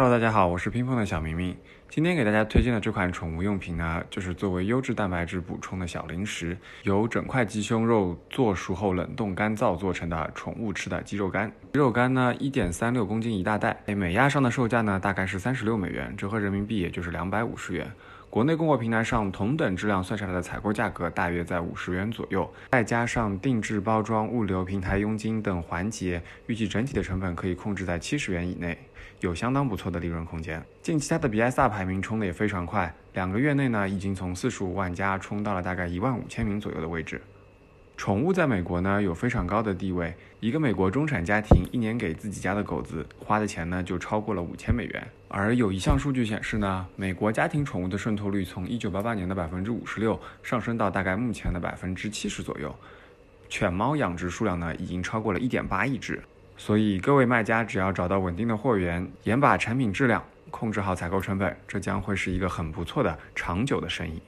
Hello，大家好，我是拼缝的小明明。今天给大家推荐的这款宠物用品呢，就是作为优质蛋白质补充的小零食，由整块鸡胸肉做熟后冷冻干燥做成的宠物吃的鸡肉干。鸡肉干呢，一点三六公斤一大袋，美亚上的售价呢大概是三十六美元，折合人民币也就是两百五十元。国内供货平台上同等质量算下来的采购价格大约在五十元左右，再加上定制包装、物流、平台佣金等环节，预计整体的成本可以控制在七十元以内，有相当不错的利润空间。近期它的 BSR 排名冲的也非常快，两个月内呢已经从四十五万加冲到了大概一万五千名左右的位置。宠物在美国呢有非常高的地位，一个美国中产家庭一年给自己家的狗子花的钱呢就超过了五千美元。而有一项数据显示呢，美国家庭宠物的渗透率从一九八八年的百分之五十六上升到大概目前的百分之七十左右，犬猫养殖数量呢已经超过了一点八亿只。所以各位卖家只要找到稳定的货源，严把产品质量，控制好采购成本，这将会是一个很不错的长久的生意。